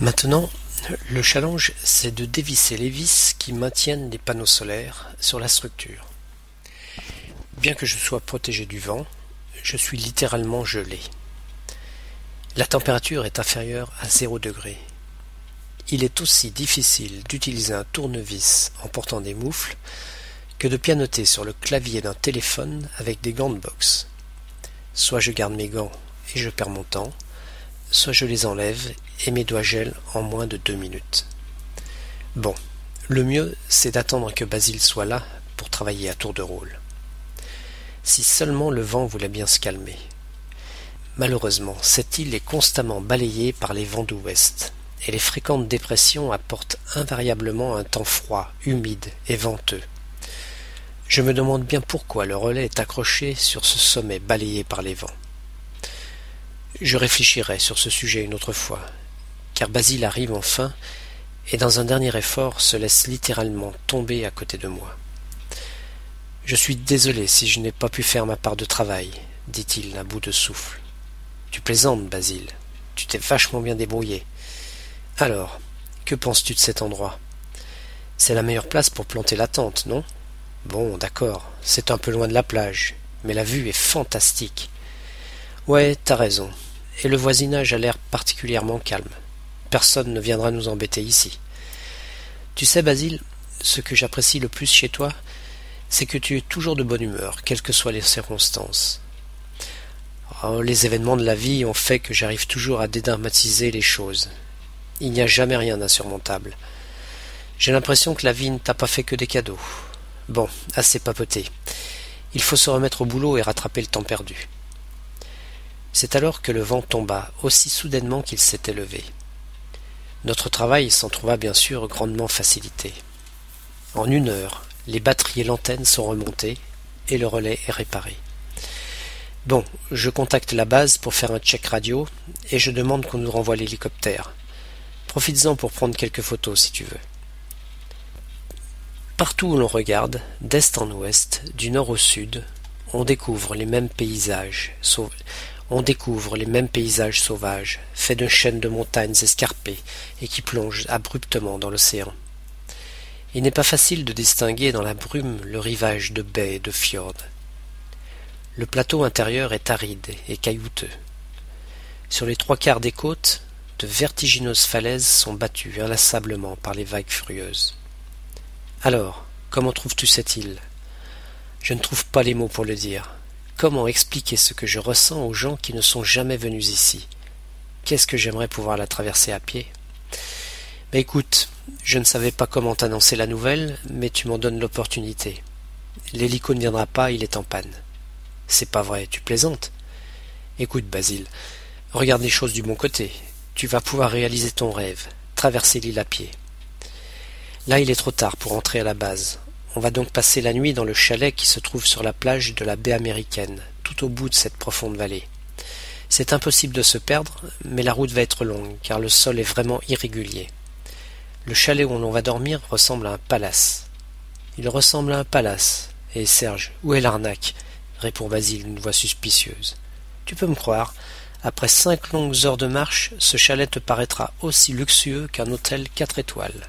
Maintenant, le challenge, c'est de dévisser les vis qui maintiennent les panneaux solaires sur la structure. Bien que je sois protégé du vent, je suis littéralement gelé. La température est inférieure à zéro degré. Il est aussi difficile d'utiliser un tournevis en portant des moufles que de pianoter sur le clavier d'un téléphone avec des gants de boxe. Soit je garde mes gants et je perds mon temps, soit je les enlève et mes doigts gèlent en moins de deux minutes. Bon, le mieux c'est d'attendre que Basile soit là pour travailler à tour de rôle. Si seulement le vent voulait bien se calmer. Malheureusement, cette île est constamment balayée par les vents d'ouest, et les fréquentes dépressions apportent invariablement un temps froid, humide et venteux. Je me demande bien pourquoi le relais est accroché sur ce sommet balayé par les vents. Je réfléchirai sur ce sujet une autre fois, car Basile arrive enfin et dans un dernier effort se laisse littéralement tomber à côté de moi. Je suis désolé si je n'ai pas pu faire ma part de travail, dit-il à bout de souffle. Tu plaisantes, Basile. Tu t'es vachement bien débrouillé. Alors, que penses-tu de cet endroit? C'est la meilleure place pour planter la tente, non? Bon, d'accord, c'est un peu loin de la plage, mais la vue est fantastique. Ouais, t'as raison. Et le voisinage a l'air particulièrement calme. Personne ne viendra nous embêter ici. Tu sais, Basile, ce que j'apprécie le plus chez toi, c'est que tu es toujours de bonne humeur, quelles que soient les circonstances. Oh, les événements de la vie ont fait que j'arrive toujours à dédramatiser les choses. Il n'y a jamais rien d'insurmontable. J'ai l'impression que la vie ne t'a pas fait que des cadeaux. Bon, assez papoté. Il faut se remettre au boulot et rattraper le temps perdu. C'est alors que le vent tomba aussi soudainement qu'il s'était levé. Notre travail s'en trouva bien sûr grandement facilité. En une heure, les batteries et l'antenne sont remontées et le relais est réparé. Bon, je contacte la base pour faire un check radio et je demande qu'on nous renvoie l'hélicoptère. Profites-en pour prendre quelques photos si tu veux. Partout où l'on regarde, d'est en ouest, du nord au sud, on découvre les mêmes paysages, on découvre les mêmes paysages sauvages, faits de chaînes de montagnes escarpées et qui plongent abruptement dans l'océan. Il n'est pas facile de distinguer dans la brume le rivage de baies et de fjords. Le plateau intérieur est aride et caillouteux. Sur les trois quarts des côtes, de vertigineuses falaises sont battues inlassablement par les vagues furieuses. Alors, comment trouves-tu cette île? Je ne trouve pas les mots pour le dire. Comment expliquer ce que je ressens aux gens qui ne sont jamais venus ici? Qu'est-ce que j'aimerais pouvoir la traverser à pied? Mais écoute, je ne savais pas comment t'annoncer la nouvelle, mais tu m'en donnes l'opportunité. L'hélico ne viendra pas, il est en panne. C'est pas vrai, tu plaisantes Écoute, Basile, regarde les choses du bon côté. Tu vas pouvoir réaliser ton rêve, traverser l'île à pied. Là, il est trop tard pour entrer à la base. On va donc passer la nuit dans le chalet qui se trouve sur la plage de la baie américaine, tout au bout de cette profonde vallée. C'est impossible de se perdre, mais la route va être longue, car le sol est vraiment irrégulier. Le chalet où l'on va dormir ressemble à un palace. Il ressemble à un palace. Et Serge, où est l'arnaque? répond Basile d'une voix suspicieuse. Tu peux me croire, après cinq longues heures de marche, ce chalet te paraîtra aussi luxueux qu'un hôtel quatre étoiles.